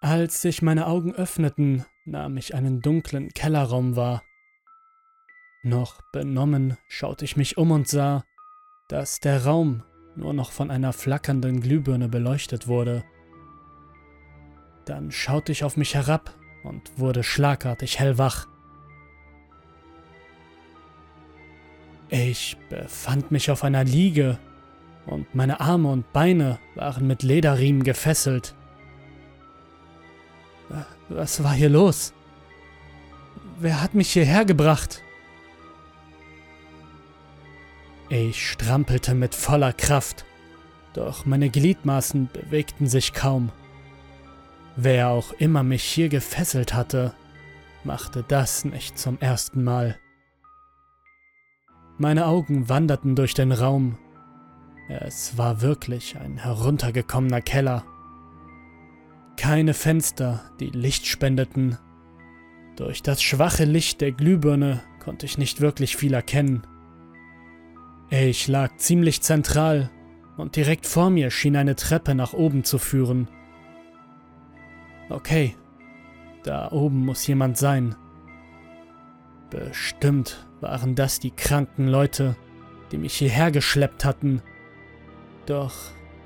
Als sich meine Augen öffneten, nahm ich einen dunklen Kellerraum wahr. Noch benommen schaute ich mich um und sah, dass der Raum nur noch von einer flackernden Glühbirne beleuchtet wurde. Dann schaute ich auf mich herab und wurde schlagartig hellwach. Ich befand mich auf einer Liege und meine Arme und Beine waren mit Lederriemen gefesselt. Was war hier los? Wer hat mich hierher gebracht? Ich strampelte mit voller Kraft, doch meine Gliedmaßen bewegten sich kaum. Wer auch immer mich hier gefesselt hatte, machte das nicht zum ersten Mal. Meine Augen wanderten durch den Raum. Es war wirklich ein heruntergekommener Keller. Keine Fenster, die Licht spendeten. Durch das schwache Licht der Glühbirne konnte ich nicht wirklich viel erkennen. Ich lag ziemlich zentral und direkt vor mir schien eine Treppe nach oben zu führen. Okay, da oben muss jemand sein. Bestimmt waren das die kranken Leute, die mich hierher geschleppt hatten. Doch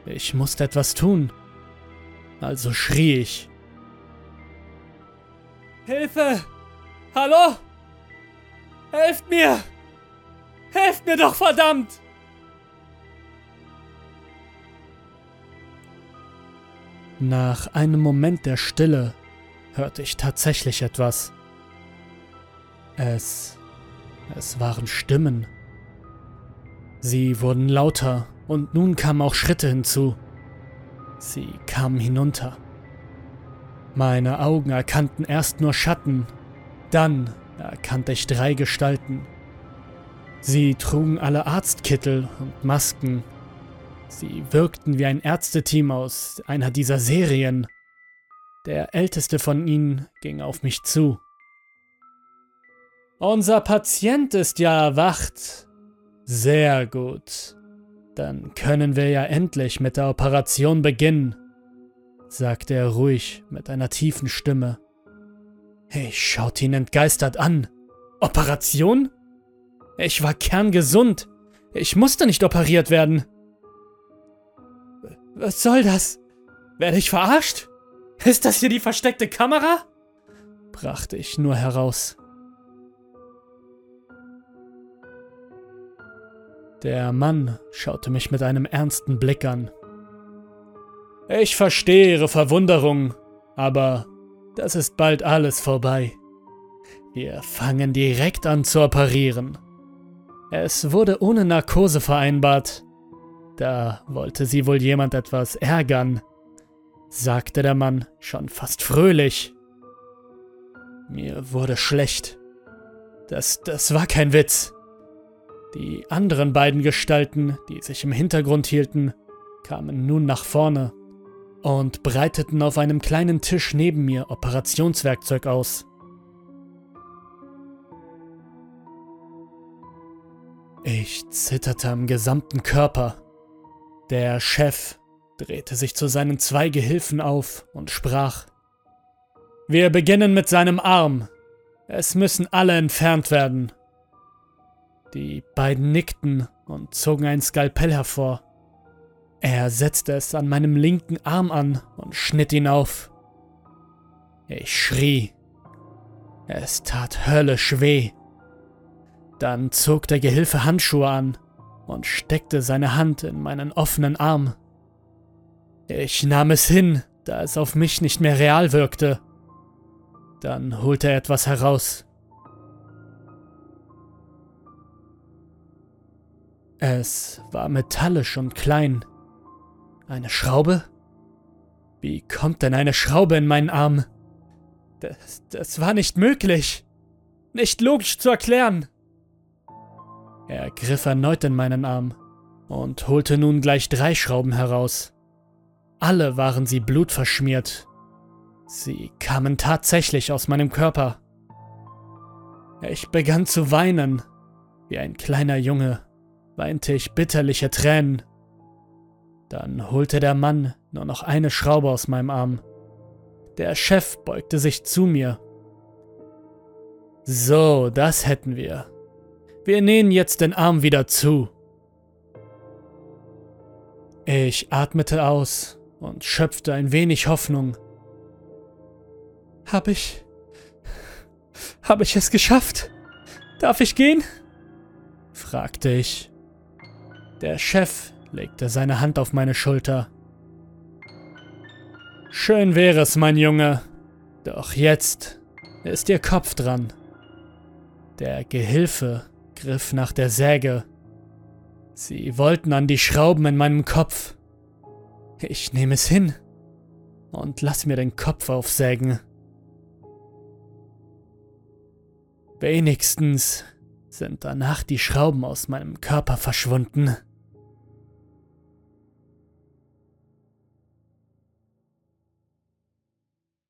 ich musste etwas tun. Also schrie ich. Hilfe! Hallo? Helft mir! Helft mir doch, verdammt! Nach einem Moment der Stille hörte ich tatsächlich etwas. Es. es waren Stimmen. Sie wurden lauter und nun kamen auch Schritte hinzu. Sie kamen hinunter. Meine Augen erkannten erst nur Schatten, dann erkannte ich drei Gestalten. Sie trugen alle Arztkittel und Masken. Sie wirkten wie ein Ärzteteam aus einer dieser Serien. Der älteste von ihnen ging auf mich zu. Unser Patient ist ja erwacht. Sehr gut. Dann können wir ja endlich mit der Operation beginnen, sagte er ruhig mit einer tiefen Stimme. Ich schaute ihn entgeistert an. Operation? Ich war kerngesund. Ich musste nicht operiert werden. Was soll das? Werde ich verarscht? Ist das hier die versteckte Kamera? brachte ich nur heraus. Der Mann schaute mich mit einem ernsten Blick an. Ich verstehe Ihre Verwunderung, aber das ist bald alles vorbei. Wir fangen direkt an zu operieren. Es wurde ohne Narkose vereinbart. Da wollte sie wohl jemand etwas ärgern, sagte der Mann schon fast fröhlich. Mir wurde schlecht. Das, das war kein Witz. Die anderen beiden Gestalten, die sich im Hintergrund hielten, kamen nun nach vorne und breiteten auf einem kleinen Tisch neben mir Operationswerkzeug aus. Ich zitterte am gesamten Körper. Der Chef drehte sich zu seinen zwei Gehilfen auf und sprach Wir beginnen mit seinem Arm. Es müssen alle entfernt werden. Die beiden nickten und zogen ein Skalpell hervor. Er setzte es an meinem linken Arm an und schnitt ihn auf. Ich schrie. Es tat höllisch weh. Dann zog der Gehilfe Handschuhe an und steckte seine Hand in meinen offenen Arm. Ich nahm es hin, da es auf mich nicht mehr real wirkte. Dann holte er etwas heraus. Es war metallisch und klein. Eine Schraube? Wie kommt denn eine Schraube in meinen Arm? Das, das war nicht möglich. Nicht logisch zu erklären. Er griff erneut in meinen Arm und holte nun gleich drei Schrauben heraus. Alle waren sie blutverschmiert. Sie kamen tatsächlich aus meinem Körper. Ich begann zu weinen, wie ein kleiner Junge weinte ich bitterliche Tränen. Dann holte der Mann nur noch eine Schraube aus meinem Arm. Der Chef beugte sich zu mir. So, das hätten wir. Wir nähen jetzt den Arm wieder zu. Ich atmete aus und schöpfte ein wenig Hoffnung. Hab ich. Hab ich es geschafft? Darf ich gehen? fragte ich. Der Chef legte seine Hand auf meine Schulter. Schön wäre es, mein Junge, doch jetzt ist Ihr Kopf dran. Der Gehilfe griff nach der Säge. Sie wollten an die Schrauben in meinem Kopf. Ich nehme es hin und lass mir den Kopf aufsägen. Wenigstens sind danach die Schrauben aus meinem Körper verschwunden.